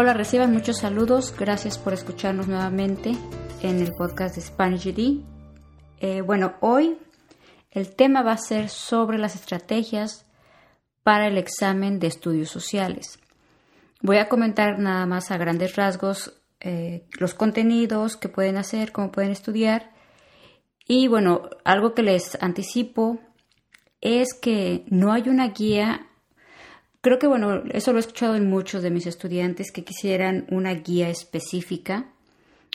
Hola, reciban muchos saludos. Gracias por escucharnos nuevamente en el podcast de Spanish GD. Eh, bueno, hoy el tema va a ser sobre las estrategias para el examen de estudios sociales. Voy a comentar nada más a grandes rasgos eh, los contenidos que pueden hacer, cómo pueden estudiar. Y bueno, algo que les anticipo es que no hay una guía Creo que, bueno, eso lo he escuchado en muchos de mis estudiantes que quisieran una guía específica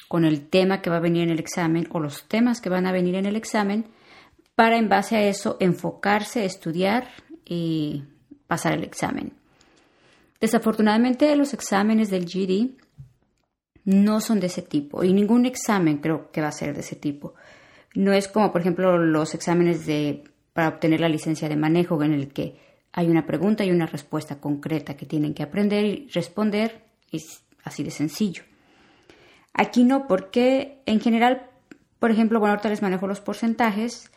con el tema que va a venir en el examen o los temas que van a venir en el examen para en base a eso enfocarse, estudiar y pasar el examen. Desafortunadamente los exámenes del GD no son de ese tipo y ningún examen creo que va a ser de ese tipo. No es como por ejemplo los exámenes de para obtener la licencia de manejo en el que hay una pregunta y una respuesta concreta que tienen que aprender y responder. Es así de sencillo. Aquí no, porque en general, por ejemplo, bueno, ahorita les manejo los porcentajes,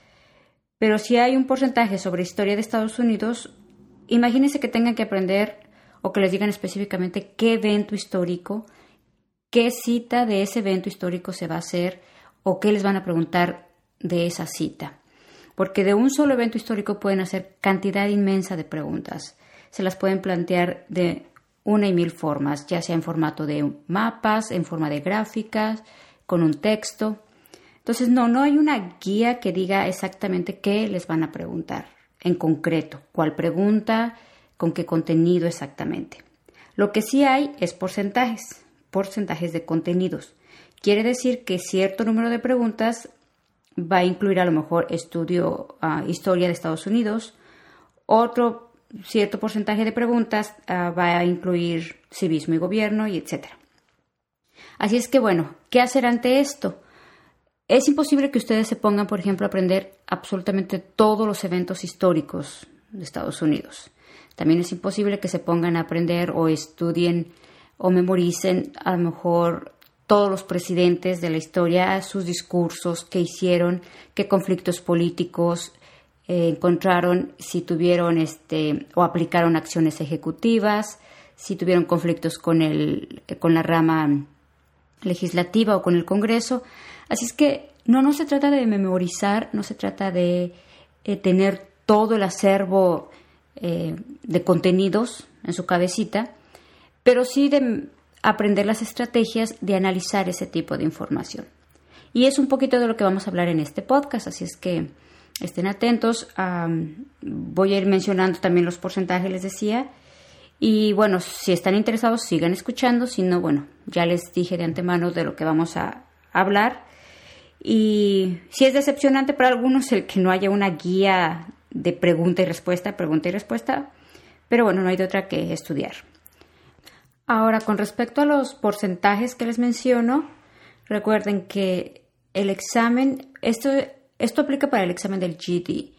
pero si hay un porcentaje sobre historia de Estados Unidos, imagínense que tengan que aprender o que les digan específicamente qué evento histórico, qué cita de ese evento histórico se va a hacer o qué les van a preguntar de esa cita porque de un solo evento histórico pueden hacer cantidad inmensa de preguntas. Se las pueden plantear de una y mil formas, ya sea en formato de mapas, en forma de gráficas, con un texto. Entonces, no, no hay una guía que diga exactamente qué les van a preguntar en concreto, cuál pregunta, con qué contenido exactamente. Lo que sí hay es porcentajes, porcentajes de contenidos. Quiere decir que cierto número de preguntas va a incluir a lo mejor estudio, uh, historia de Estados Unidos. Otro cierto porcentaje de preguntas uh, va a incluir civismo y gobierno y etc. Así es que bueno, ¿qué hacer ante esto? Es imposible que ustedes se pongan, por ejemplo, a aprender absolutamente todos los eventos históricos de Estados Unidos. También es imposible que se pongan a aprender o estudien o memoricen a lo mejor todos los presidentes de la historia, sus discursos, qué hicieron, qué conflictos políticos eh, encontraron, si tuvieron este o aplicaron acciones ejecutivas, si tuvieron conflictos con el con la rama legislativa o con el Congreso. Así es que no no se trata de memorizar, no se trata de eh, tener todo el acervo eh, de contenidos en su cabecita, pero sí de aprender las estrategias de analizar ese tipo de información. Y es un poquito de lo que vamos a hablar en este podcast, así es que estén atentos. voy a ir mencionando también los porcentajes, les decía. Y bueno, si están interesados, sigan escuchando. Si no, bueno, ya les dije de antemano de lo que vamos a hablar. Y si es decepcionante para algunos el que no haya una guía de pregunta y respuesta, pregunta y respuesta, pero bueno, no hay de otra que estudiar. Ahora, con respecto a los porcentajes que les menciono, recuerden que el examen, esto, esto aplica para el examen del GD.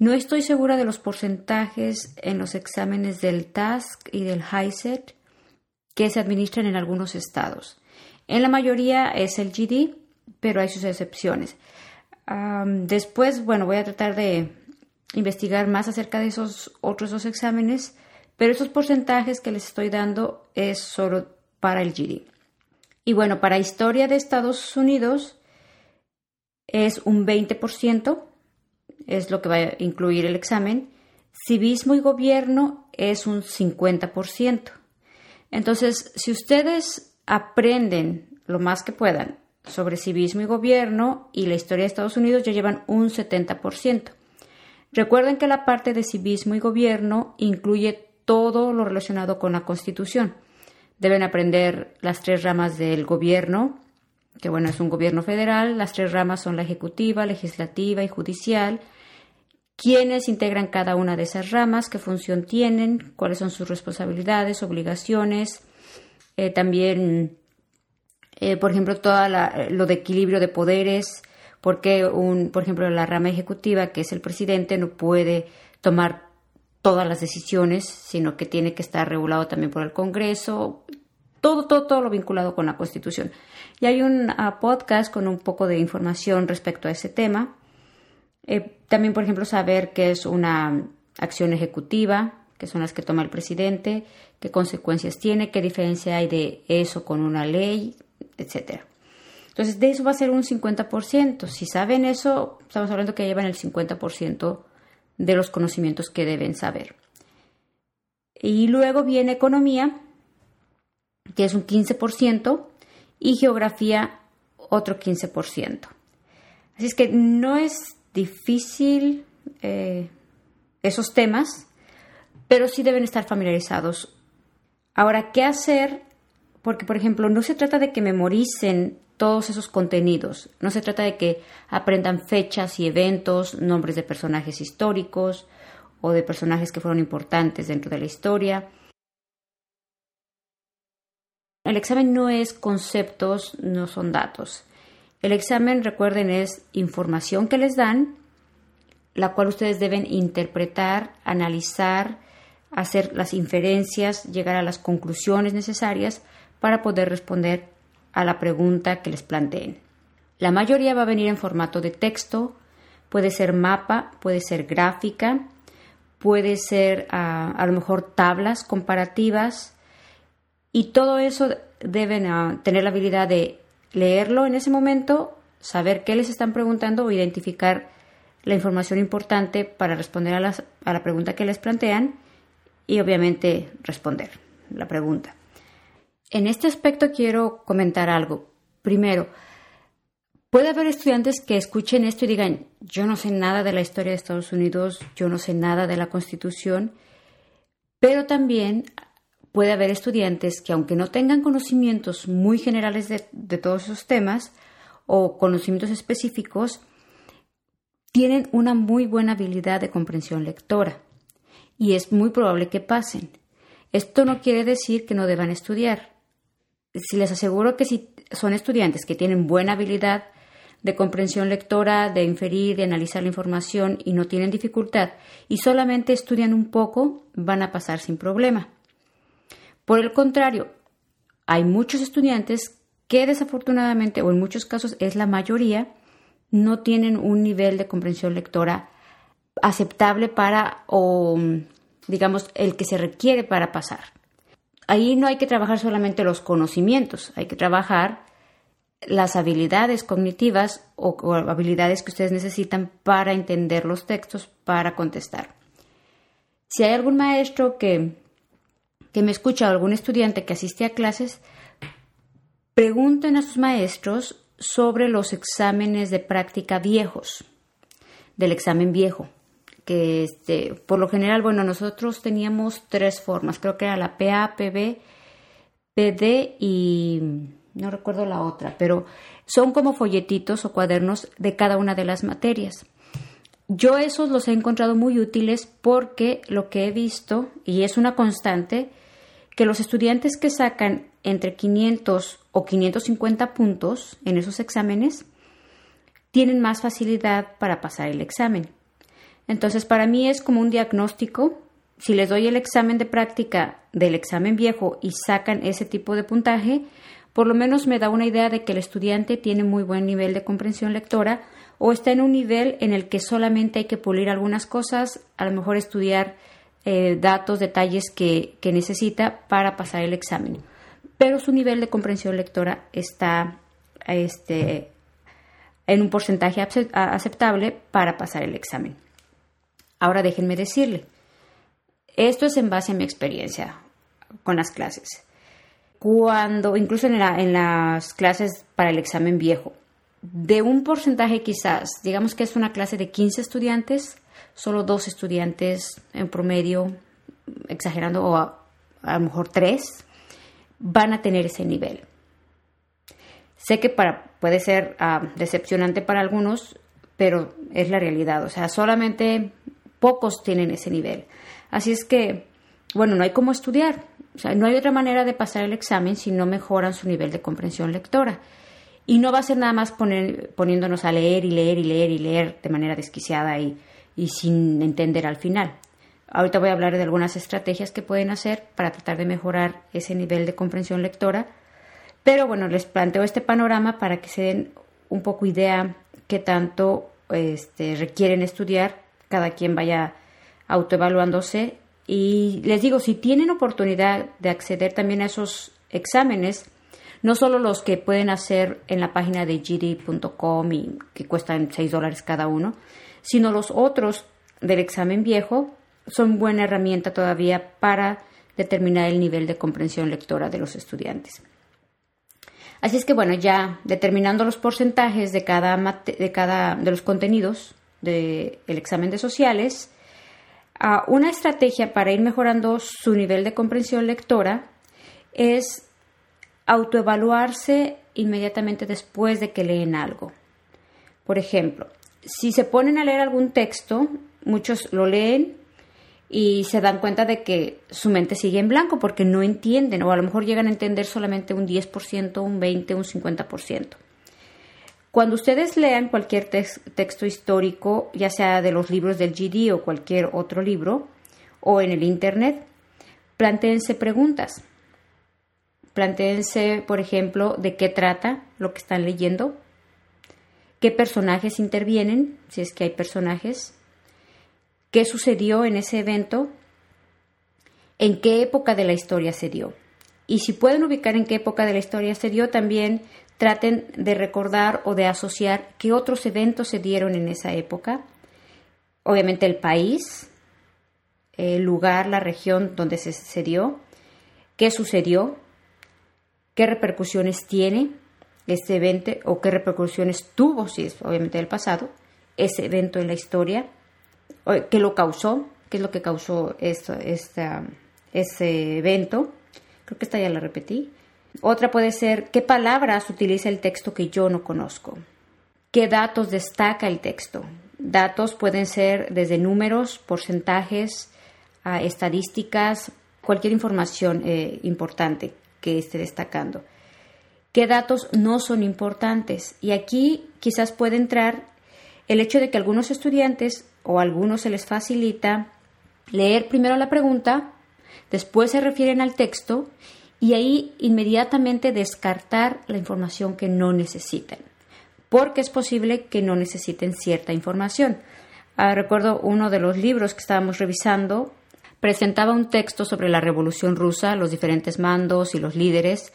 No estoy segura de los porcentajes en los exámenes del TASC y del HISET que se administran en algunos estados. En la mayoría es el GD, pero hay sus excepciones. después, bueno, voy a tratar de investigar más acerca de esos otros dos exámenes pero esos porcentajes que les estoy dando es solo para el GD. Y bueno, para historia de Estados Unidos es un 20%, es lo que va a incluir el examen. Civismo y gobierno es un 50%. Entonces, si ustedes aprenden lo más que puedan sobre civismo y gobierno y la historia de Estados Unidos, ya llevan un 70%. Recuerden que la parte de civismo y gobierno incluye todo lo relacionado con la Constitución. Deben aprender las tres ramas del gobierno, que bueno, es un gobierno federal. Las tres ramas son la ejecutiva, legislativa y judicial. ¿Quiénes integran cada una de esas ramas? ¿Qué función tienen? ¿Cuáles son sus responsabilidades, obligaciones? Eh, también, eh, por ejemplo, todo lo de equilibrio de poderes. Porque, un, por ejemplo, la rama ejecutiva, que es el presidente, no puede tomar todas las decisiones, sino que tiene que estar regulado también por el Congreso, todo, todo, todo lo vinculado con la Constitución. Y hay un ah, podcast con un poco de información respecto a ese tema. Eh, también, por ejemplo, saber qué es una acción ejecutiva, que son las que toma el presidente, qué consecuencias tiene, qué diferencia hay de eso con una ley, etcétera. Entonces, de eso va a ser un 50%. Si saben eso, estamos hablando que llevan el 50% de los conocimientos que deben saber. Y luego viene economía, que es un 15%, y geografía otro 15%. Así es que no es difícil eh, esos temas, pero sí deben estar familiarizados. Ahora, ¿qué hacer? Porque, por ejemplo, no se trata de que memoricen todos esos contenidos, no se trata de que aprendan fechas y eventos, nombres de personajes históricos o de personajes que fueron importantes dentro de la historia. El examen no es conceptos, no son datos. El examen, recuerden, es información que les dan, la cual ustedes deben interpretar, analizar, hacer las inferencias, llegar a las conclusiones necesarias para poder responder a la pregunta que les planteen. La mayoría va a venir en formato de texto, puede ser mapa, puede ser gráfica, puede ser ah, a lo mejor tablas comparativas, y todo eso deben ah, tener la habilidad de leerlo en ese momento, saber qué les están preguntando o identificar la información importante para responder a, a la pregunta que les plantean y obviamente responder la pregunta. En este aspecto quiero comentar algo. Primero, puede haber estudiantes que escuchen esto y digan, yo no sé nada de la historia de Estados Unidos, yo no sé nada de la Constitución, pero también puede haber estudiantes que aunque no tengan conocimientos muy generales de, todos esos temas o conocimientos específicos, tienen una muy buena habilidad de comprensión lectora y es muy probable que pasen. Esto no quiere decir que no deban estudiar. Si les aseguro que si son estudiantes que tienen buena habilidad de comprensión lectora, de inferir, de analizar la información y no tienen dificultad y solamente estudian un poco, van a pasar sin problema. Por el contrario, hay muchos estudiantes que desafortunadamente, o en muchos casos es la mayoría, no tienen un nivel de comprensión lectora aceptable para, o digamos, el que se requiere para pasar. Ahí no hay que trabajar solamente los conocimientos, hay que trabajar las habilidades cognitivas o, habilidades que ustedes necesitan para entender los textos, para contestar. Si hay algún maestro que que me escucha algún estudiante que asiste a clases, pregunten a sus maestros sobre los exámenes de práctica viejos, del examen viejo, que este, por lo general, bueno, nosotros teníamos tres formas, creo que era la PA, PB, PD y no recuerdo la otra, pero son como folletitos o cuadernos de cada una de las materias. Yo esos los he encontrado muy útiles porque lo que he visto, y es una constante, que los estudiantes que sacan entre 500 o 550 puntos en esos exámenes tienen más facilidad para pasar el examen. Entonces, para mí es como un diagnóstico. Si les doy el examen de práctica del examen viejo y sacan ese tipo de puntaje, por lo menos me da una idea de que el estudiante tiene muy buen nivel de comprensión lectora o está en un nivel en el que solamente hay que pulir algunas cosas, a lo mejor estudiar eh, datos, detalles que, necesita para pasar el examen. Pero su nivel de comprensión lectora está este, en un porcentaje aceptable para pasar el examen. Ahora déjenme decirle, esto es en base a mi experiencia con las clases. Cuando, incluso en, las clases para el examen viejo, de un porcentaje quizás, digamos que es una clase de 15 estudiantes, solo dos estudiantes en promedio, exagerando, o a, lo mejor tres, van a tener ese nivel. Sé que para, puede ser ah, decepcionante para algunos, pero es la realidad. O sea, solamente pocos tienen ese nivel. Así es que, bueno, no hay cómo estudiar. O sea, no hay otra manera de pasar el examen si no mejoran su nivel de comprensión lectora. Y no va a ser nada más poniéndonos a leer y leer y leer y leer de manera desquiciada y, y sin entender al final. Ahorita voy a hablar de algunas estrategias que pueden hacer para tratar de mejorar ese nivel de comprensión lectora. Pero bueno, les planteo este panorama para que se den un poco idea qué tanto este, requieren estudiar, cada quien vaya autoevaluándose Y les digo, si tienen oportunidad de acceder también a esos exámenes, no solo los que pueden hacer en la página de gd.com y que cuestan 6 dólares cada uno, sino los otros del examen viejo son buena herramienta todavía para determinar el nivel de comprensión lectora de los estudiantes. Así es que bueno, ya determinando los porcentajes de cada, de, cada de los contenidos del examen de sociales, una estrategia para ir mejorando su nivel de comprensión lectora es autoevaluarse inmediatamente después de que leen algo. Por ejemplo, si se ponen a leer algún texto, muchos lo leen y se dan cuenta de que su mente sigue en blanco porque no entienden o a lo mejor llegan a entender solamente un 10%, un 20%, un 50%. Cuando ustedes lean cualquier texto histórico, ya sea de los libros del GD o cualquier otro libro, o en el Internet, planteense preguntas. Planteense, por ejemplo, de qué trata lo que están leyendo, qué personajes intervienen, si es que hay personajes, qué sucedió en ese evento, en qué época de la historia se dio. Y si pueden ubicar en qué época de la historia se dio, también traten de recordar o de asociar qué otros eventos se dieron en esa época. Obviamente el país, el lugar, la región donde se, se dio, qué sucedió, qué repercusiones tiene este evento o qué repercusiones tuvo, si es obviamente del pasado, ese evento en la historia, qué lo causó, qué es lo que causó esto, ese evento. Creo que esta ya la repetí. Otra puede ser qué palabras utiliza el texto que yo no conozco. ¿Qué datos destaca el texto? Datos pueden ser desde números, porcentajes, estadísticas, cualquier información eh, importante que esté destacando. ¿Qué datos no son importantes? Y aquí quizás puede entrar el hecho de que algunos estudiantes o a algunos se les facilita leer primero la pregunta, después se refieren al texto y ahí inmediatamente descartar la información que no necesitan, porque es posible que no necesiten cierta información. Ah, recuerdo uno de los libros que estábamos revisando presentaba un texto sobre la Revolución Rusa, los diferentes mandos y los líderes.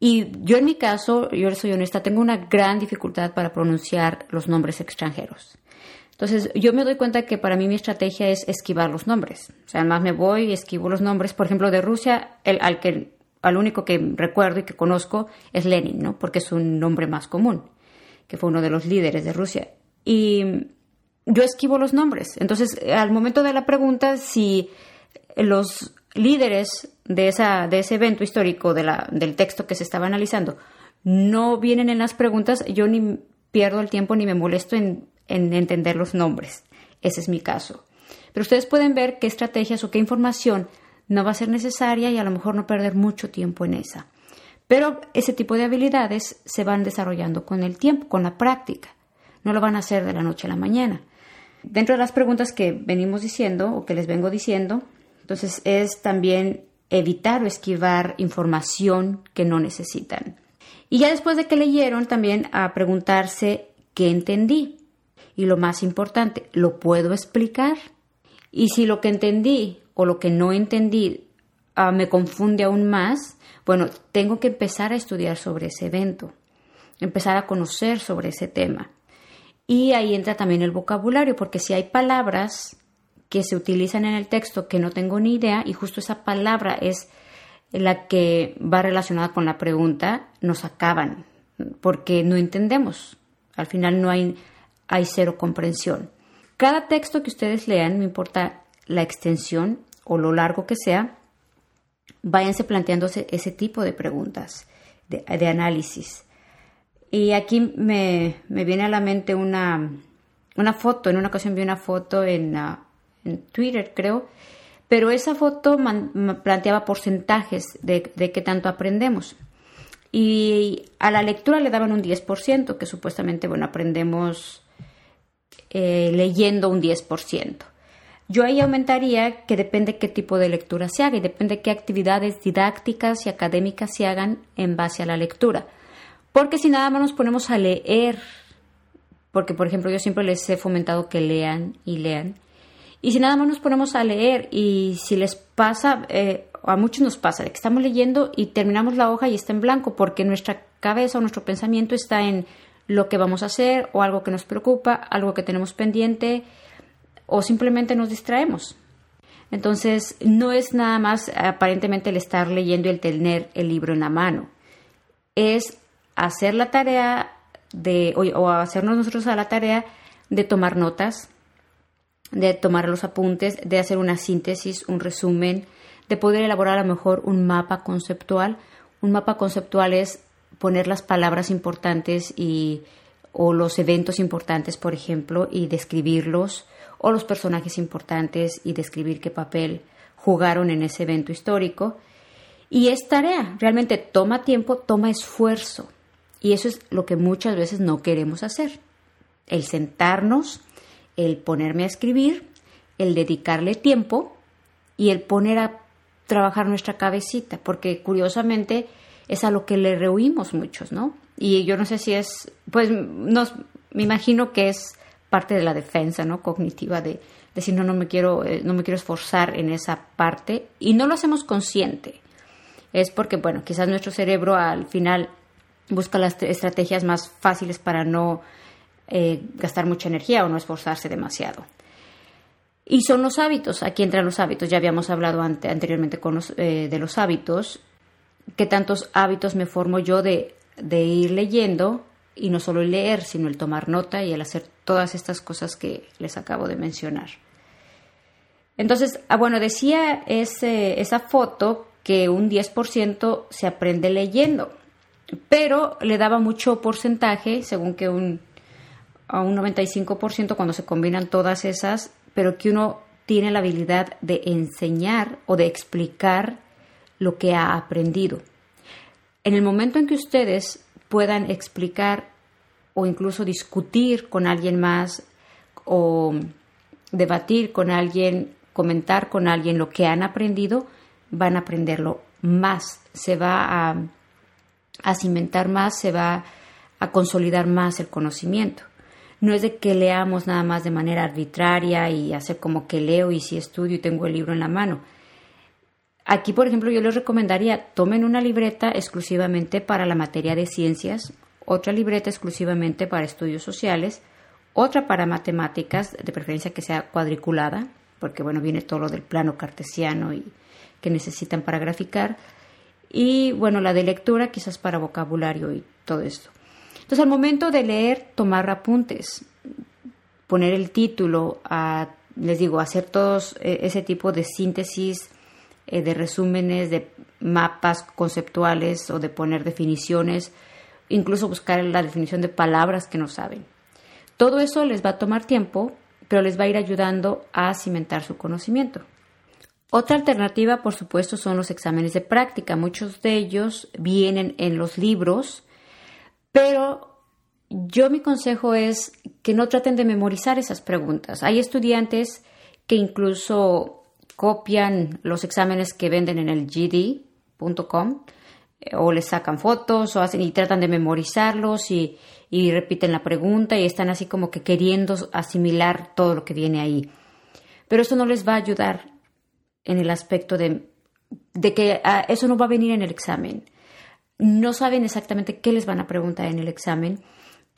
Y yo en mi caso, yo soy honesta, tengo una gran dificultad para pronunciar los nombres extranjeros. Entonces, yo me doy cuenta que para mí mi estrategia es esquivar los nombres. O sea, además me voy y esquivo los nombres. Por ejemplo, de Rusia, el, al, que, al único que recuerdo y que conozco es Lenin, ¿no? Porque es un nombre más común, que fue uno de los líderes de Rusia. Y yo esquivo los nombres. Entonces, al momento de la pregunta, si los líderes de, esa, de ese evento histórico de la, del texto que se estaba analizando no vienen en las preguntas, yo ni pierdo el tiempo ni me molesto en, en entender los nombres. Ese es mi caso. Pero ustedes pueden ver qué estrategias o qué información no va a ser necesaria y a lo mejor no perder mucho tiempo en esa. Pero ese tipo de habilidades se van desarrollando con el tiempo, con la práctica. No lo van a hacer de la noche a la mañana. Dentro de las preguntas que venimos diciendo o que les vengo diciendo, entonces es también evitar o esquivar información que no necesitan. Y ya después de que leyeron, también a preguntarse qué entendí. Y lo más importante, ¿lo puedo explicar? Y si lo que entendí o lo que no entendí ah, me confunde aún más, bueno, tengo que empezar a estudiar sobre ese evento, empezar a conocer sobre ese tema. Y ahí entra también el vocabulario, porque si hay palabras que se utilizan en el texto que no tengo ni idea y justo esa palabra es la que va relacionada con la pregunta, nos acaban porque no entendemos. Al final no hay, hay cero comprensión. Cada texto que ustedes lean, no importa la extensión o lo largo que sea, váyanse planteándose ese tipo de preguntas de, análisis. Y aquí me, viene a la mente una, una foto, en una ocasión vi una foto en, en Twitter, creo, pero esa foto planteaba porcentajes de, qué tanto aprendemos. Y a la lectura le daban un 10%, que supuestamente, bueno, aprendemos eh, leyendo un 10%. Yo ahí aumentaría que depende qué tipo de lectura se haga y depende qué actividades didácticas y académicas se hagan en base a la lectura. Porque si nada más nos ponemos a leer, porque por ejemplo yo siempre les he fomentado que lean y lean, Y si nada más nos ponemos a leer y si les pasa, eh, a muchos nos pasa, de que estamos leyendo y terminamos la hoja y está en blanco porque nuestra cabeza o nuestro pensamiento está en lo que vamos a hacer o algo que nos preocupa, algo que tenemos pendiente o simplemente nos distraemos. Entonces, no es nada más aparentemente el estar leyendo y el tener el libro en la mano. Es hacer la tarea de, o, hacernos nosotros a la tarea de tomar notas, de tomar los apuntes, de hacer una síntesis, un resumen, de poder elaborar a lo mejor un mapa conceptual. Un mapa conceptual es poner las palabras importantes y o los eventos importantes, por ejemplo, y describirlos, o los personajes importantes y describir qué papel jugaron en ese evento histórico. Y es tarea, realmente toma tiempo, toma esfuerzo. Y eso es lo que muchas veces no queremos hacer. El sentarnos, el ponerme a escribir, el dedicarle tiempo y el poner a trabajar nuestra cabecita, porque curiosamente es a lo que le rehuimos muchos, ¿no? Y yo no sé si es, pues nos, me imagino que es parte de la defensa, ¿no? Cognitiva de decir, no, no me quiero, eh, no me quiero esforzar en esa parte y no lo hacemos consciente. Es porque, bueno, quizás nuestro cerebro al final busca las estrategias más fáciles para no eh, gastar mucha energía o no esforzarse demasiado. Y son los hábitos, aquí entran los hábitos, ya habíamos hablado anteriormente con eh, de los hábitos, qué tantos hábitos me formo yo de, de ir leyendo y no solo el leer, sino el tomar nota y el hacer todas estas cosas que les acabo de mencionar. Entonces, ah, bueno, decía esa foto que un 10% se aprende leyendo, pero le daba mucho porcentaje, según que un, a un 95% cuando se combinan todas esas pero que uno tiene la habilidad de enseñar o de explicar lo que ha aprendido. En el momento en que ustedes puedan explicar o incluso discutir con alguien más o debatir con alguien, comentar con alguien lo que han aprendido, van a aprenderlo más, se va a, a cimentar más, se va a consolidar más el conocimiento. No es de que leamos nada más de manera arbitraria y hacer como que leo y si estudio y tengo el libro en la mano. Aquí, por ejemplo, yo les recomendaría tomen una libreta exclusivamente para la materia de ciencias, otra libreta exclusivamente para estudios sociales, otra para matemáticas, de preferencia que sea cuadriculada, porque bueno, viene todo lo del plano cartesiano y que necesitan para graficar, y bueno, la de lectura quizás para vocabulario y todo esto. Entonces, al momento de leer, tomar apuntes, poner el título, les digo, hacer todos eh, ese tipo de síntesis, eh, de resúmenes, de mapas conceptuales o de poner definiciones, incluso buscar la definición de palabras que no saben. Todo eso les va a tomar tiempo, pero les va a ir ayudando a cimentar su conocimiento. Otra alternativa, por supuesto, son los exámenes de práctica. Muchos de ellos vienen en los libros pero yo mi consejo es que no traten de memorizar esas preguntas. Hay estudiantes que incluso copian los exámenes que venden en el gd.com eh, o les sacan fotos o hacen y tratan de memorizarlos y, repiten la pregunta y están así como que queriendo asimilar todo lo que viene ahí. Pero eso no les va a ayudar en el aspecto de, de que ah, eso no va a venir en el examen no saben exactamente qué les van a preguntar en el examen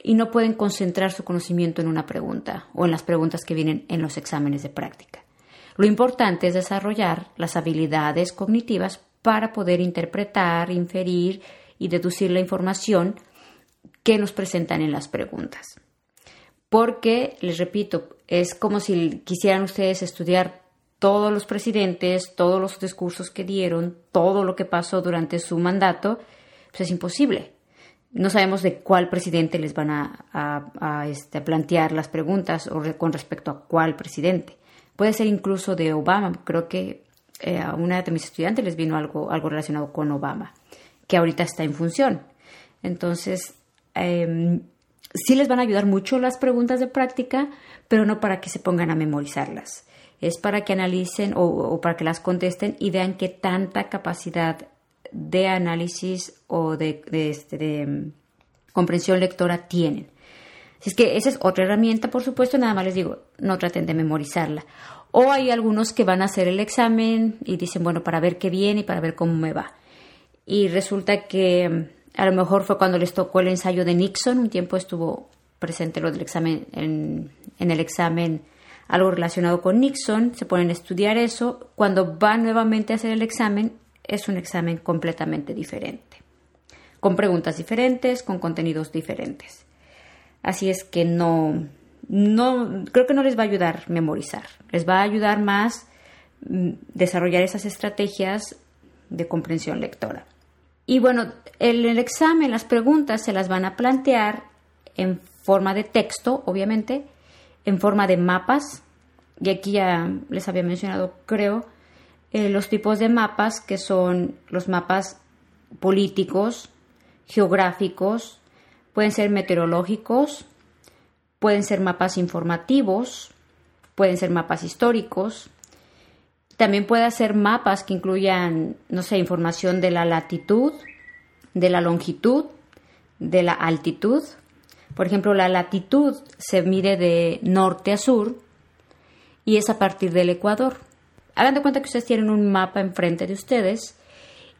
y no pueden concentrar su conocimiento en una pregunta o en las preguntas que vienen en los exámenes de práctica. Lo importante es desarrollar las habilidades cognitivas para poder interpretar, inferir y deducir la información que nos presentan en las preguntas. Porque, les repito, es como si quisieran ustedes estudiar todos los presidentes, todos los discursos que dieron, todo lo que pasó durante su mandato pues es imposible. No sabemos de cuál presidente les van a, este, plantear las preguntas o con respecto a cuál presidente. Puede ser incluso de Obama. Creo que eh, a una de mis estudiantes les vino algo, algo relacionado con Obama, que ahorita está en función. Entonces, em, sí les van a ayudar mucho las preguntas de práctica, pero no para que se pongan a memorizarlas. Es para que analicen o, para que las contesten y vean qué tanta capacidad de análisis o de, este, mm, comprensión lectora tienen. Así es que esa es otra herramienta, por supuesto, nada más les digo, no traten de memorizarla. O hay algunos que van a hacer el examen y dicen, bueno, para ver qué viene y para ver cómo me va. Y resulta que mm, a lo mejor fue cuando les tocó el ensayo de Nixon, un tiempo estuvo presente lo del examen en, en el examen algo relacionado con Nixon, se ponen a estudiar eso. Cuando van nuevamente a hacer el examen, es un examen completamente diferente, con preguntas diferentes, con contenidos diferentes. Así es que no, no, creo que no les va a ayudar memorizar, les va a ayudar más mm, desarrollar esas estrategias de comprensión lectora. Y bueno, en el examen las preguntas se las van a plantear en forma de texto, obviamente, en forma de mapas, y aquí ya les había mencionado, creo, eh, los tipos de mapas que son los mapas políticos, geográficos, pueden ser meteorológicos, Pueden ser mapas informativos, pueden ser mapas históricos. También puede ser mapas que incluyan, no sé, información de la latitud, de la longitud, de la altitud. Por ejemplo, la latitud se mide de norte a sur y es a partir del Ecuador. Hagan de cuenta que ustedes tienen un mapa enfrente de ustedes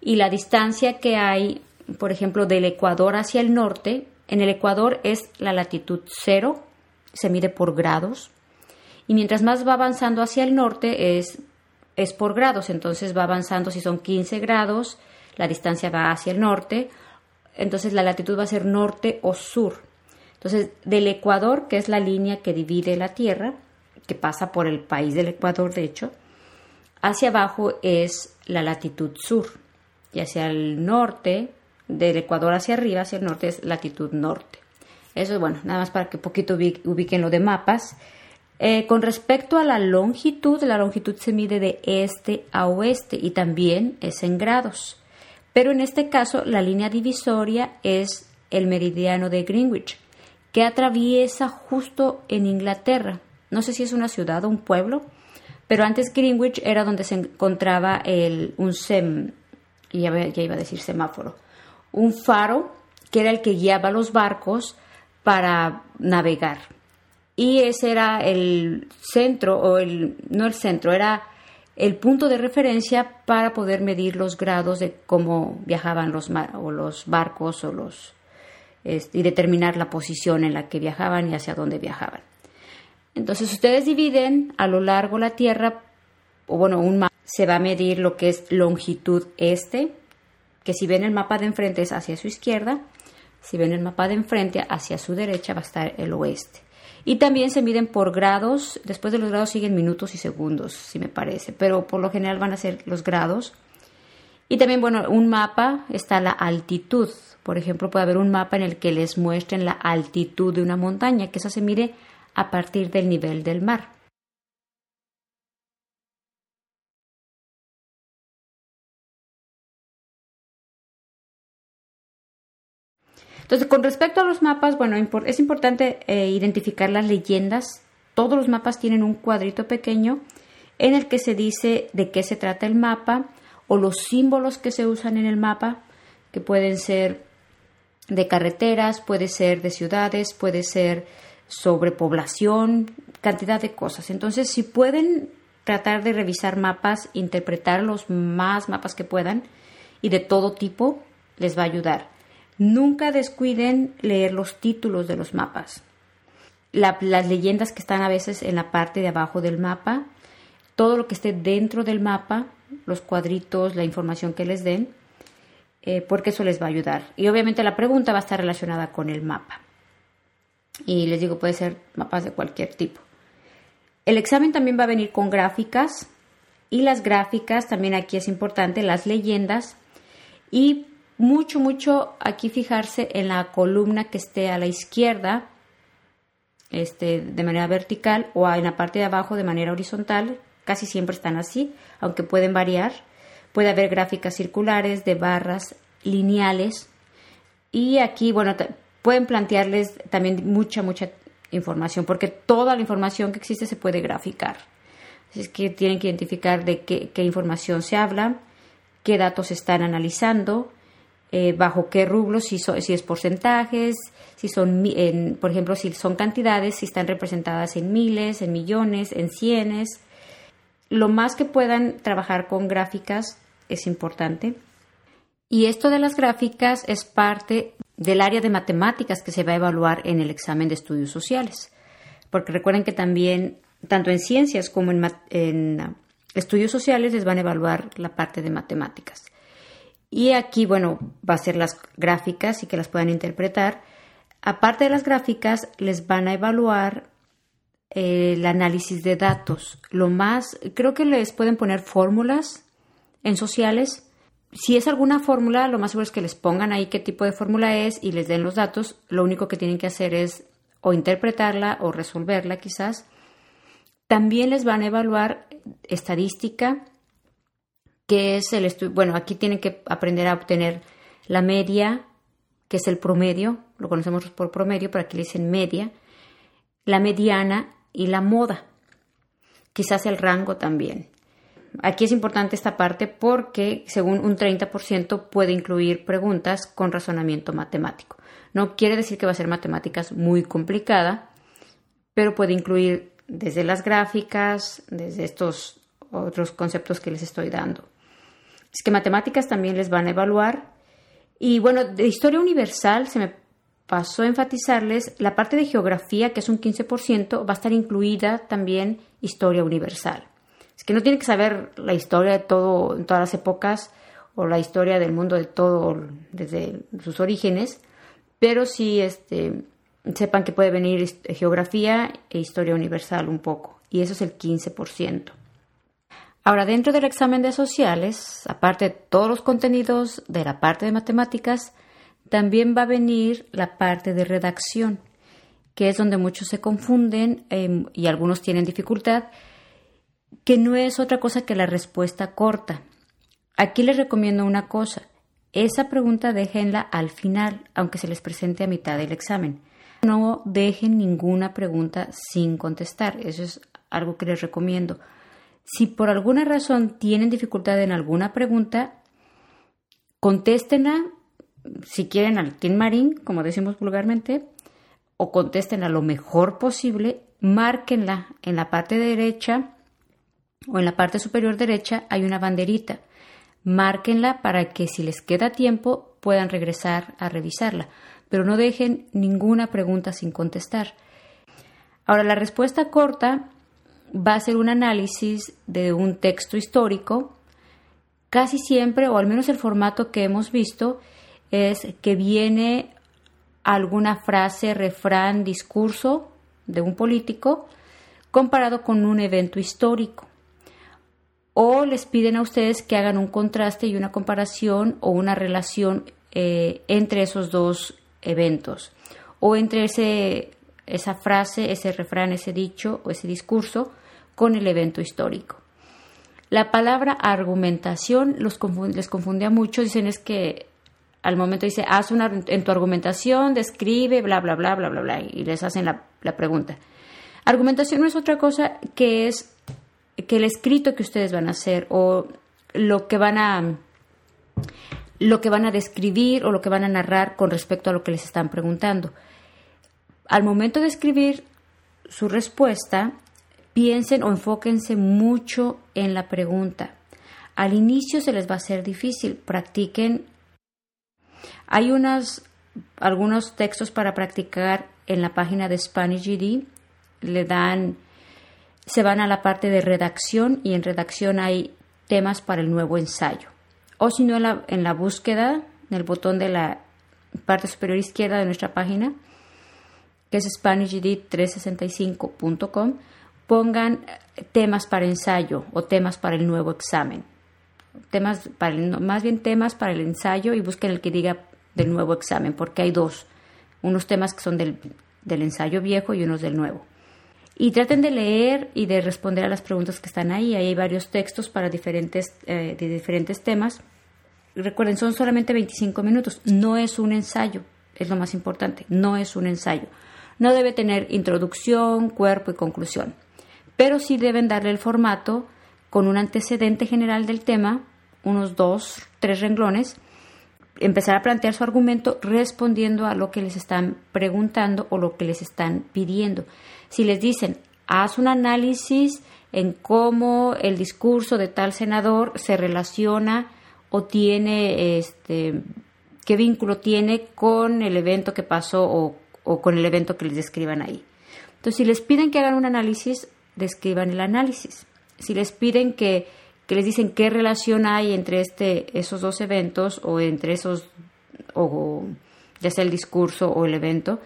y la distancia que hay, por ejemplo, del Ecuador hacia el norte, en el Ecuador es la latitud cero se mide por grados. Y mientras más va avanzando hacia el norte es, es por grados, entonces va avanzando si son 15 grados, la distancia va hacia el norte, entonces la latitud va a ser norte o sur. Entonces, del Ecuador, que es la línea que divide la Tierra, que pasa por el país del Ecuador, de hecho, hacia abajo es la latitud sur. Y hacia el norte, del Ecuador hacia arriba, hacia el norte, es latitud norte. Eso es bueno, nada más para que poquito ubiquen lo de mapas. Eh, con respecto a la longitud, la longitud se mide de este a oeste y también es en grados. Pero en este caso, la línea divisoria es el meridiano de Greenwich, que atraviesa justo en Inglaterra. No sé si es una ciudad o un pueblo, pero antes Greenwich era donde se encontraba el, un sem, ya, ya iba a decir semáforo, un faro que era el que guiaba los barcos para navegar. Y ese era el centro, o el, no el centro, era el punto de referencia para poder medir los grados de cómo viajaban los, o los barcos o los, este, y determinar la posición en la que viajaban y hacia dónde viajaban. Entonces ustedes dividen a lo largo la Tierra, o bueno, un mapa, se va a medir lo que es longitud este, que si ven el mapa de enfrente es hacia su izquierda, si ven el mapa de enfrente, hacia su derecha va a estar el oeste. Y también se miden por grados. Después de los grados siguen minutos y segundos, si me parece. Pero por lo general van a ser los grados. Y también, bueno, un mapa está la altitud. Por ejemplo, puede haber un mapa en el que les muestren la altitud de una montaña, que eso se mide a partir del nivel del mar. Entonces, con respecto a los mapas, bueno, es importante eh, identificar las leyendas. Todos los mapas tienen un cuadrito pequeño en el que se dice de qué se trata el mapa o los símbolos que se usan en el mapa, que pueden ser de carreteras, puede ser de ciudades, puede ser sobre población, cantidad de cosas. Entonces, si pueden tratar de revisar mapas, interpretar los más mapas que puedan y de todo tipo, les va a ayudar. Nunca descuiden leer los títulos de los mapas. las leyendas que están a veces en la parte de abajo del mapa, todo lo que esté dentro del mapa, los cuadritos, la información que les den, eh, porque eso les va a ayudar. Y obviamente la pregunta va a estar relacionada con el mapa. Y les digo, puede ser mapas de cualquier tipo. El examen también va a venir con gráficas y las gráficas, también aquí es importante, las leyendas y mucho, mucho aquí fijarse en la columna que esté a la izquierda, este, de manera vertical, o en la parte de abajo de manera horizontal. Casi siempre están así, aunque pueden variar. Puede haber gráficas circulares, de barras, lineales. Y aquí, bueno, pueden plantearles también mucha, mucha información, porque toda la información que existe se puede graficar. Así es que tienen que identificar de qué, qué información se habla, qué datos están analizando, eh, bajo qué rublos, si, si es porcentajes, si son, por ejemplo, si son cantidades, si están representadas en miles, en millones, en cienes, lo más que puedan trabajar con gráficas es importante. Y esto de las gráficas es parte del área de matemáticas que se va a evaluar en el examen de estudios sociales. Porque recuerden que también, tanto en ciencias como en, estudios sociales, les van a evaluar la parte de matemáticas. Y aquí, bueno, va a ser las gráficas y que las puedan interpretar. Aparte de las gráficas, les van a evaluar eh, el análisis de datos. Lo más, creo que les pueden poner fórmulas en sociales si es alguna fórmula, lo más seguro es que les pongan ahí qué tipo de fórmula es y les den los datos. Lo único que tienen que hacer es o interpretarla o resolverla quizás. También les van a evaluar estadística, que es el estudio. Bueno, aquí tienen que aprender a obtener la media, que es el promedio, lo conocemos por promedio, pero aquí le dicen media, la mediana y la moda. Quizás el rango también. Aquí es importante esta parte porque según un 30% puede incluir preguntas con razonamiento matemático. No quiere decir que va a ser matemáticas muy complicada, pero puede incluir desde las gráficas, desde estos otros conceptos que les estoy dando. Es que matemáticas también les van a evaluar. Y bueno, de historia universal se me pasó a enfatizarles la parte de geografía, que es un 15%, va a estar incluida también historia universal. Es que no tiene que saber la historia de todo en todas las épocas o la historia del mundo de todo desde sus orígenes, pero sí este, sepan que puede venir geografía e historia universal un poco, y eso es el 15%. Ahora, dentro del examen de sociales, aparte de todos los contenidos de la parte de matemáticas, también va a venir la parte de redacción, que es donde muchos se confunden em, y algunos tienen dificultad, que no es otra cosa que la respuesta corta. Aquí les recomiendo una cosa. Esa pregunta déjenla al final, aunque se les presente a mitad del examen. No dejen ninguna pregunta sin contestar. Eso es algo que les recomiendo. Si por alguna razón tienen dificultad en alguna pregunta, contéstenla, si quieren al tin marín, como decimos vulgarmente, o contéstenla lo mejor posible, márquenla en la parte derecha o en la parte superior derecha hay una banderita. Márquenla para que si les queda tiempo puedan regresar a revisarla, pero no dejen ninguna pregunta sin contestar. Ahora, la respuesta corta va a ser un análisis de un texto histórico. Casi siempre, o al menos el formato que hemos visto, es que viene alguna frase, refrán, discurso de un político comparado con un evento histórico o les piden a ustedes que hagan un contraste y una comparación o una relación eh, entre esos dos eventos o entre ese, esa frase, ese refrán, ese dicho o ese discurso con el evento histórico. La palabra argumentación los les confunde a muchos, dicen es que al momento dice, haz una, en tu argumentación, describe, bla, bla, bla, bla, bla, bla, y les hacen la, la pregunta. Argumentación no es otra cosa que es que el escrito que ustedes van a hacer o lo que van a lo que van a describir o lo que van a narrar con respecto a lo que les están preguntando. Al momento de escribir su respuesta, piensen o enfóquense mucho en la pregunta. Al inicio se les va a hacer difícil, practiquen. Hay unas, algunos textos para practicar en la página de Spanish GD, le dan se van a la parte de redacción y en redacción hay temas para el nuevo ensayo. O si no, en la, en la búsqueda, en el botón de la parte superior izquierda de nuestra página, que es SpanishGD365.com, pongan temas para ensayo o temas para el nuevo examen. Temas para más bien temas para el ensayo y busquen el que diga del nuevo examen, porque hay dos. Unos temas que son del, del ensayo viejo y unos del nuevo. Y traten de leer y de responder a las preguntas que están ahí. Ahí hay varios textos para diferentes, eh, de diferentes temas. Recuerden, son solamente 25 minutos. No es un ensayo, es lo más importante. No es un ensayo. No debe tener introducción, cuerpo y conclusión. Pero sí deben darle el formato con un antecedente general del tema, unos dos, tres renglones, empezar a plantear su argumento respondiendo a lo que les están preguntando o lo que les están pidiendo. Si les dicen, haz un análisis en cómo el discurso de tal senador se relaciona o tiene este qué vínculo tiene con el evento que pasó o, o con el evento que les describan ahí. Entonces, si les piden que hagan un análisis, describan el análisis. Si les piden que, que les dicen qué relación hay entre este, esos dos eventos o entre esos, o, ya sea el discurso o el evento,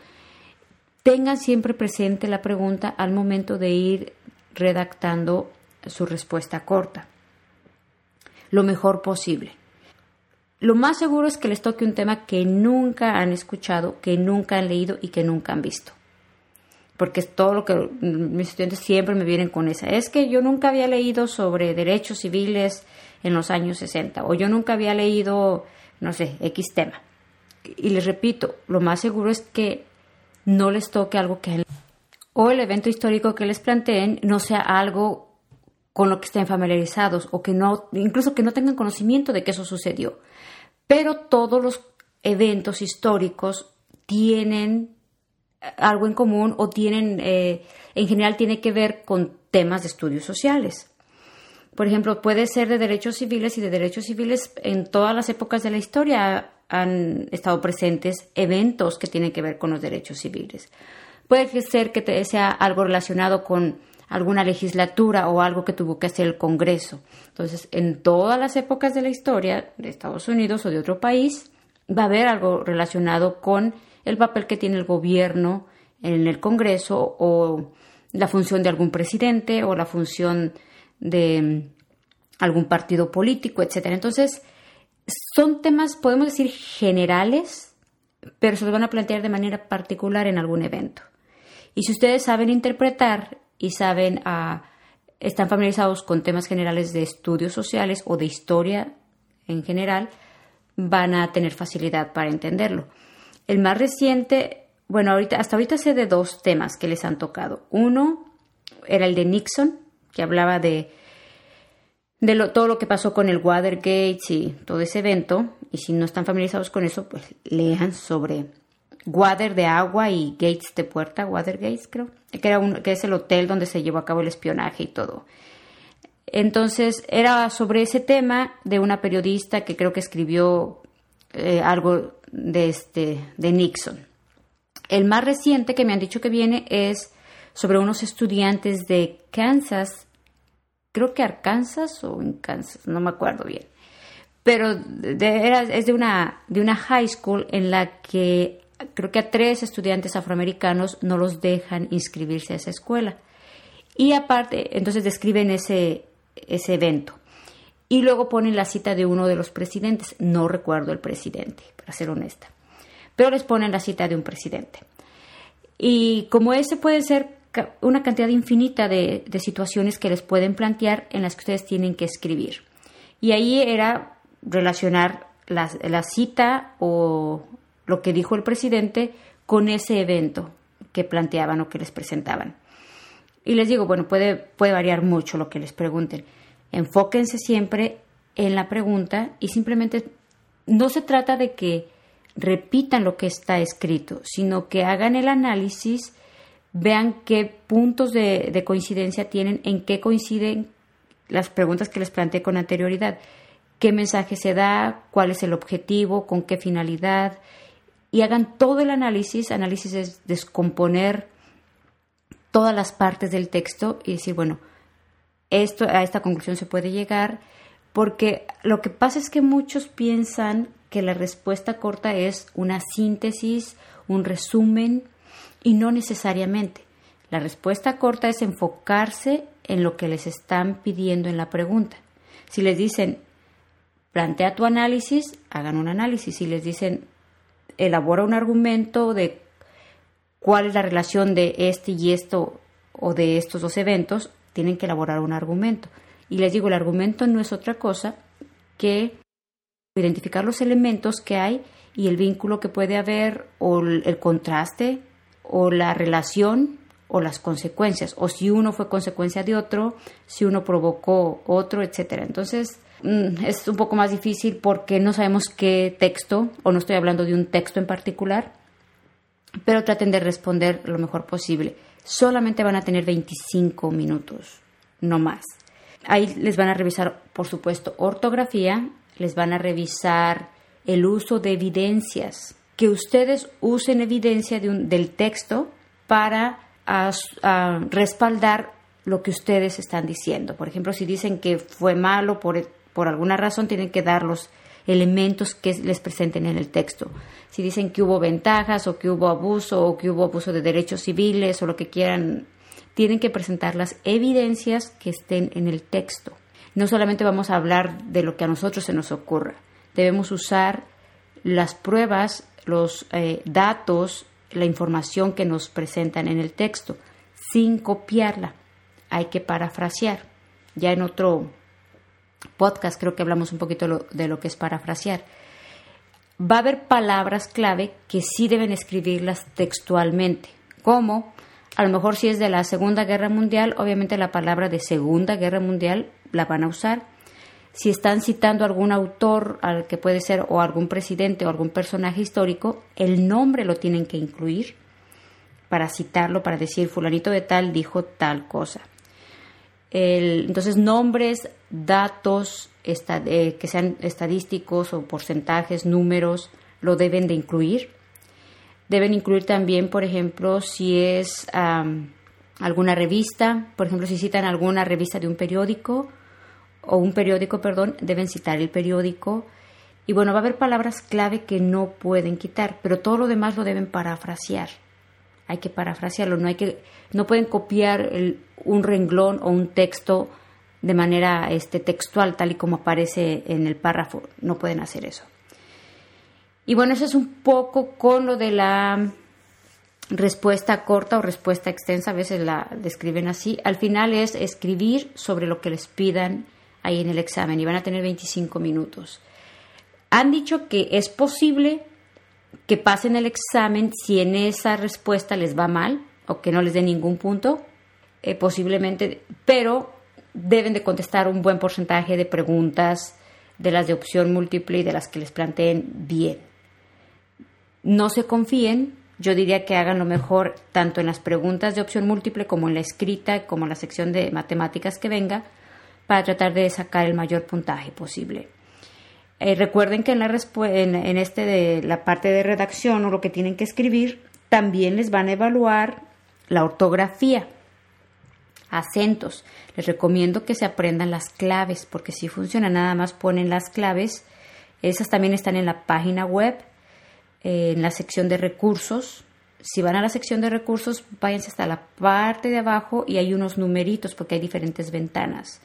tengan siempre presente la pregunta al momento de ir redactando su respuesta corta. Lo mejor posible. Lo más seguro es que les toque un tema que nunca han escuchado, que nunca han leído y que nunca han visto. Porque es todo lo que mis estudiantes siempre me vienen con esa. Es que yo nunca había leído sobre derechos civiles en los años 60 o yo nunca había leído, no sé, X tema. Y les repito, lo más seguro es que no les toque algo que o el evento histórico que les planteen no sea algo con lo que estén familiarizados o que no, incluso que no tengan conocimiento de que eso sucedió. Pero todos los eventos históricos tienen algo en común o tienen, eh, en general, tiene que ver con temas de estudios sociales. Por ejemplo, puede ser de derechos civiles y de derechos civiles en todas las épocas de la historia han estado presentes eventos que tienen que ver con los derechos civiles. Puede ser que sea algo relacionado con alguna legislatura o algo que tuvo que hacer el Congreso. Entonces, en todas las épocas de la historia de Estados Unidos o de otro país, va a haber algo relacionado con el papel que tiene el gobierno en el Congreso o la función de algún presidente o la función de algún partido político, etcétera. Entonces, son temas, podemos decir, generales, pero se los van a plantear de manera particular en algún evento. Y si ustedes saben interpretar y saben, ah, están familiarizados con temas generales de estudios sociales o de historia en general, van a tener facilidad para entenderlo. El más reciente, bueno, ahorita, hasta ahorita sé de dos temas que les han tocado. Uno era el de Nixon, que hablaba de de todo lo que pasó con el Watergate y todo ese evento. Y si no están familiarizados con eso, pues lean sobre Water de agua y Gates de puerta, Watergate creo, que, era que es el hotel donde se llevó a cabo el espionaje y todo. Entonces era sobre ese tema de una periodista que creo que escribió eh, algo de, este, de Nixon. El más reciente que me han dicho que viene es sobre unos estudiantes de Kansas creo que Arkansas o en Kansas, no me acuerdo bien. Pero es de una, de una high school en la que creo que a tres estudiantes afroamericanos no los dejan inscribirse a esa escuela. Y aparte, entonces describen ese, ese evento. Y luego ponen la cita de uno de los presidentes. No recuerdo el presidente, para ser honesta. Pero les ponen la cita de un presidente. Y como ese puede ser una cantidad infinita de, situaciones que les pueden plantear en las que ustedes tienen que escribir. Y ahí era relacionar la, la cita o lo que dijo el presidente con ese evento que planteaban o que les presentaban. Y les digo, bueno, puede, puede variar mucho lo que les pregunten. Enfóquense siempre en la pregunta y simplemente no se trata de que repitan lo que está escrito, sino que hagan el análisis vean qué puntos de, coincidencia tienen, en qué coinciden las preguntas que les planteé con anterioridad, qué mensaje se da, cuál es el objetivo, con qué finalidad, y hagan todo el análisis, análisis es descomponer todas las partes del texto y decir, bueno, esto, a esta conclusión se puede llegar, porque lo que pasa es que muchos piensan que la respuesta corta es una síntesis, un resumen, y no necesariamente. La respuesta corta es enfocarse en lo que les están pidiendo en la pregunta. Si les dicen, plantea tu análisis, hagan un análisis. Si les dicen, elabora un argumento de cuál es la relación de este y esto o de estos dos eventos, tienen que elaborar un argumento. Y les digo, el argumento no es otra cosa que identificar los elementos que hay y el vínculo que puede haber o el contraste o la relación o las consecuencias, o si uno fue consecuencia de otro, si uno provocó otro, etcétera. Entonces, mm, es un poco más difícil porque no sabemos qué texto, o no estoy hablando de un texto en particular, pero traten de responder lo mejor posible. Solamente van a tener 25 minutos no más. Ahí les van a revisar, por supuesto, ortografía, les van a revisar el uso de evidencias, que ustedes usen evidencia del texto para respaldar lo que ustedes están diciendo. Por ejemplo, si dicen que fue malo por, por alguna razón, tienen que dar los elementos que les presenten en el texto. Si dicen que hubo ventajas o que hubo abuso o que hubo abuso de derechos civiles o lo que quieran, tienen que presentar las evidencias que estén en el texto. No solamente vamos a hablar de lo que a nosotros se nos ocurra, debemos usar las pruebas, los eh, datos, la información que nos presentan en el texto, sin copiarla. Hay que parafrasear. Ya en otro podcast creo que hablamos un poquito de lo que es parafrasear. Va a haber palabras clave que sí deben escribirlas textualmente, como a lo mejor si es de la Segunda Guerra Mundial, obviamente la palabra de Segunda Guerra Mundial la van a usar. Si están citando algún autor, al que puede ser o algún presidente o algún personaje histórico, el nombre lo tienen que incluir para citarlo, para decir fulanito de tal dijo tal cosa. Entonces, nombres, datos eh, que sean estadísticos o porcentajes, números, lo deben de incluir. Deben incluir también, por ejemplo, si es alguna revista, por ejemplo, si citan alguna revista de un periódico o un periódico, perdón, deben citar el periódico. Y bueno, va a haber palabras clave que no pueden quitar, pero todo lo demás lo deben parafrasear. Hay que parafrasearlo, no hay que, no pueden copiar un renglón o un texto de manera este, textual, tal y como aparece en el párrafo. No pueden hacer eso. Y bueno, eso es un poco con lo de la respuesta corta o respuesta extensa, a veces la describen así. Al final es escribir sobre lo que les pidan ahí en el examen y van a tener 25 minutos. Han dicho que es posible que pasen el examen si en esa respuesta les va mal o que no les dé ningún punto, eh, posiblemente, pero deben de contestar un buen porcentaje de preguntas de las de opción múltiple y de las que les planteen bien. No se confíen, yo diría que hagan lo mejor tanto en las preguntas de opción múltiple como en la escrita, como en la sección de matemáticas que venga, para tratar de sacar el mayor puntaje posible. Eh, recuerden que en, la este de la parte de redacción o lo que tienen que escribir, también les van a evaluar la ortografía, acentos. Les recomiendo que se aprendan las claves, porque si funciona, nada más ponen las claves. Esas también están en la página web, en la sección de recursos. Si van a la sección de recursos, váyanse hasta la parte de abajo y hay unos numeritos porque hay diferentes ventanas.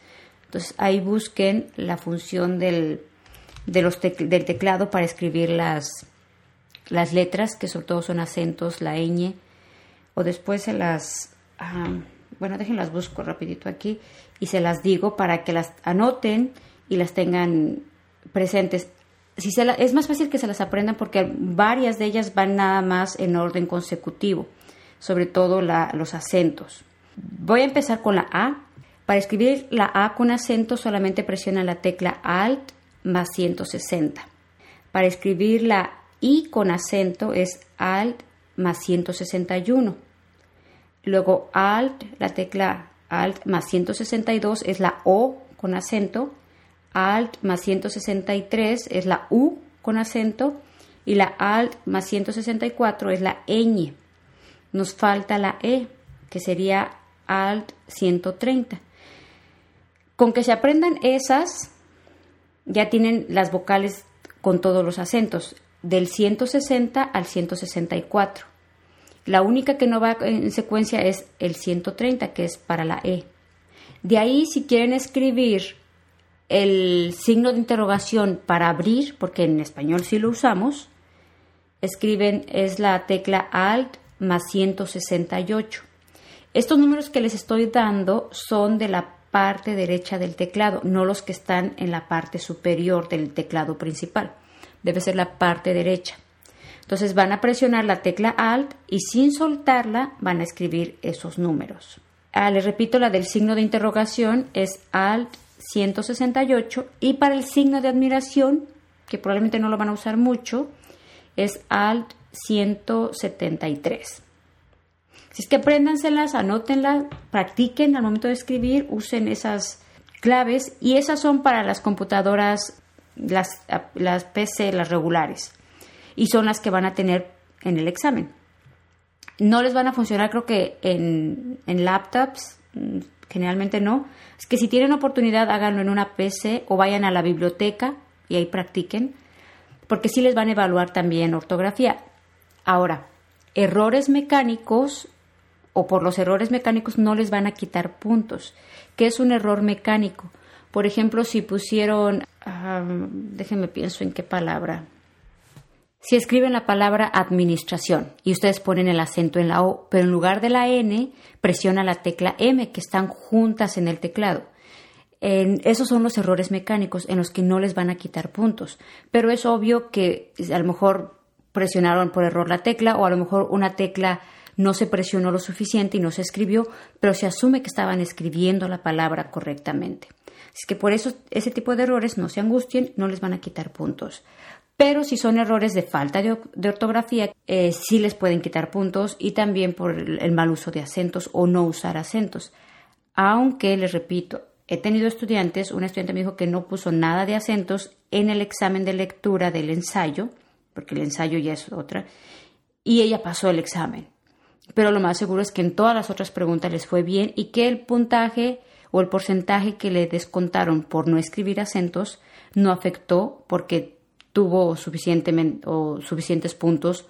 Entonces ahí busquen la función del, del teclado para escribir las, las letras, que sobre todo son acentos, la ñ, o después se las, bueno, déjenlas busco rapidito aquí y se las digo para que las anoten y las tengan presentes. Si se es más fácil que se las aprendan porque varias de ellas van nada más en orden consecutivo, sobre todo los acentos. Voy a empezar con la A, para escribir la A con acento solamente presiona la tecla Alt más 160. Para escribir la I con acento es Alt más 161. Luego Alt, la tecla Alt más 162 es la O con acento. Alt más 163 es la U con acento. Y la Alt más 164 es la ñ. Nos falta la E, que sería Alt 130. Con que se aprendan esas, ya tienen las vocales con todos los acentos, del 160 al 164. La única que no va en secuencia es el 130, que es para la E. De ahí, si quieren escribir el signo de interrogación para abrir, porque en español sí lo usamos, escriben es la tecla Alt más 168. Estos números que les estoy dando son de la parte derecha del teclado, no los que están en la parte superior del teclado principal. Debe ser la parte derecha. Entonces van a presionar la tecla Alt y sin soltarla van a escribir esos números. Ah, les repito, la del signo de interrogación es Alt 168 y para el signo de admiración, que probablemente no lo van a usar mucho, es Alt 173. Si es que apréndanselas, anótenlas, practiquen al momento de escribir, usen esas claves y esas son para las computadoras, las, las PC, las regulares. Y son las que van a tener en el examen. No les van a funcionar creo que en, en laptops, mm, generalmente no. Es que si tienen oportunidad háganlo en una PC o vayan a la biblioteca y ahí practiquen, porque sí les van a evaluar también ortografía. Ahora, errores mecánicos o por los errores mecánicos no les van a quitar puntos. ¿Qué es un error mecánico? Por ejemplo, si pusieron, déjenme pienso en qué palabra. Si escriben la palabra administración y ustedes ponen el acento en la O, pero en lugar de la N presiona la tecla M que están juntas en el teclado. Esos son los errores mecánicos en los que no les van a quitar puntos. Pero es obvio que a lo mejor presionaron por error la tecla o a lo mejor una tecla no se presionó lo suficiente y no se escribió, pero se asume que estaban escribiendo la palabra correctamente. Es que por eso ese tipo de errores no se angustien, no les van a quitar puntos. Pero si son errores de falta de, ortografía, eh, sí les pueden quitar puntos y también por el mal uso de acentos o no usar acentos. Aunque, les repito, He tenido estudiantes, un estudiante me dijo que no puso nada de acentos en el examen de lectura del ensayo, porque el ensayo ya es otra, y ella pasó el examen. Pero lo más seguro es que en todas las otras preguntas les fue bien y que el puntaje o el porcentaje que le descontaron por no escribir acentos no afectó porque tuvo suficientemente, o suficientes puntos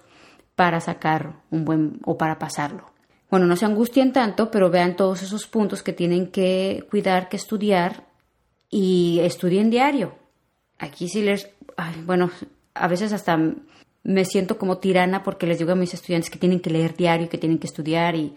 para sacar un buen o para pasarlo. Bueno, no se angustien tanto, pero vean todos esos puntos que tienen que cuidar, que estudiar y estudien diario. Aquí sí les, bueno, a veces hasta me siento como tirana porque les digo a mis estudiantes que tienen que leer diario, que tienen que estudiar y,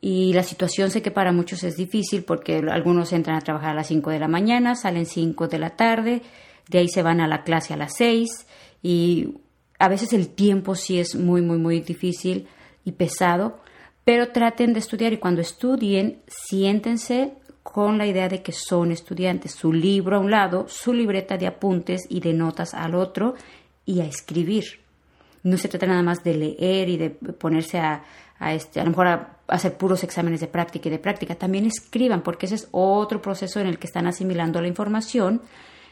y la situación sé que para muchos es difícil porque algunos entran a trabajar a las 5 de la mañana, salen 5 de la tarde, de ahí se van a la clase a las 6 y a veces el tiempo sí es muy, muy, muy difícil y pesado pero traten de estudiar y cuando estudien, siéntense con la idea de que son estudiantes, su libro a un lado, su libreta de apuntes y de notas al otro y a escribir. No se trata nada más de leer y de ponerse a, este, a lo mejor a, hacer puros exámenes de práctica y de práctica. También escriban, porque ese es otro proceso en el que están asimilando la información.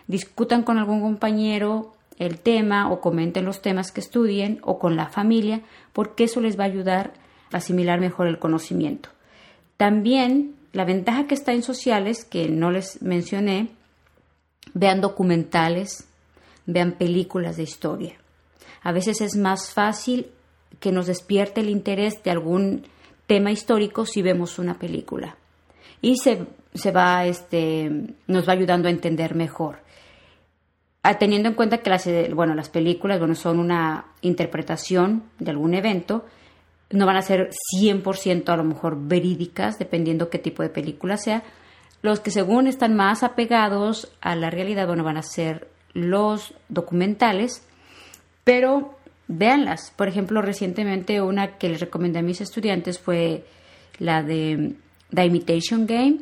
Discutan con algún compañero el tema o comenten los temas que estudien o con la familia, porque eso les va a ayudar asimilar mejor el conocimiento. También la ventaja que está en sociales, que no les mencioné, vean documentales, vean películas de historia. A veces es más fácil que nos despierte el interés de algún tema histórico si vemos una película. Y se, se va, este, nos va ayudando a entender mejor. Ah, teniendo en cuenta que las, bueno, las películas bueno, son una interpretación de algún evento, no van a ser 100% a lo mejor verídicas, dependiendo qué tipo de película sea. Los que según están más apegados a la realidad, bueno, van a ser los documentales, pero véanlas. Por ejemplo, recientemente una que les recomendé a mis estudiantes fue la de The Imitation Game,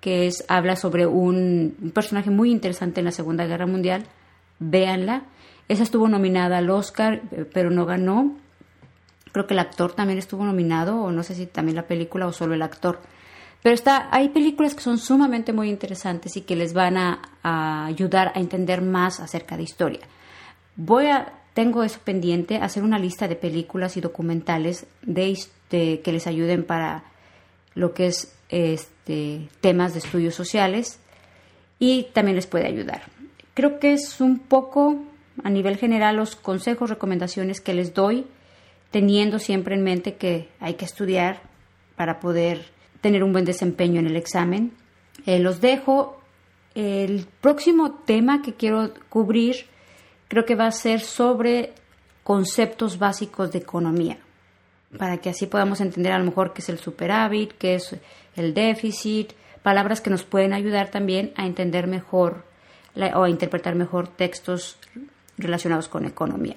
que es, habla sobre un, personaje muy interesante en la Segunda Guerra Mundial. Véanla. Esa estuvo nominada al Oscar, pero no ganó Creo que el actor también estuvo nominado, o no sé si también la película o solo el actor. Pero está, hay películas que son sumamente muy interesantes y que les van a, ayudar a entender más acerca de historia. Voy a, tengo eso pendiente, hacer una lista de películas y documentales de, que les ayuden para lo que es este, temas de estudios sociales y también les puede ayudar. Creo que es un poco a nivel general los consejos, recomendaciones que les doy teniendo siempre en mente que hay que estudiar para poder tener un buen desempeño en el examen. Eh, los dejo. El próximo tema que quiero cubrir creo que va a ser sobre conceptos básicos de economía, para que así podamos entender a lo mejor qué es el superávit, qué es el déficit, palabras que nos pueden ayudar también a entender mejor o a interpretar mejor textos relacionados con economía.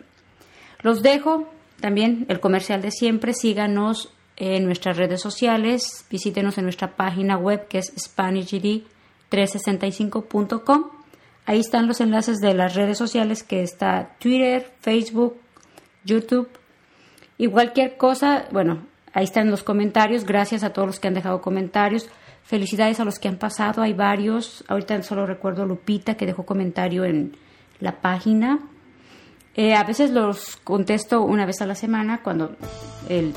Los dejo, también el comercial de siempre, síganos en nuestras redes sociales, visítenos en nuestra página web que es SpanishGD365.com. Ahí están los enlaces de las redes sociales que está Twitter, Facebook, YouTube y cualquier cosa, bueno, ahí están los comentarios. Gracias a todos los que han dejado comentarios. Felicidades a los que han pasado. Hay varios. Ahorita solo recuerdo Lupita que dejó comentario en la página. Eh, a veces los contesto una vez a la semana cuando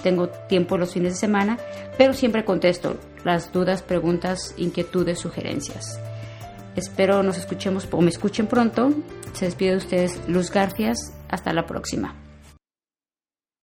tengo tiempo los fines de semana, pero siempre contesto las dudas, preguntas, inquietudes, sugerencias. Espero nos escuchemos o me escuchen pronto. Se despide de ustedes Luz Garfias. Hasta la próxima.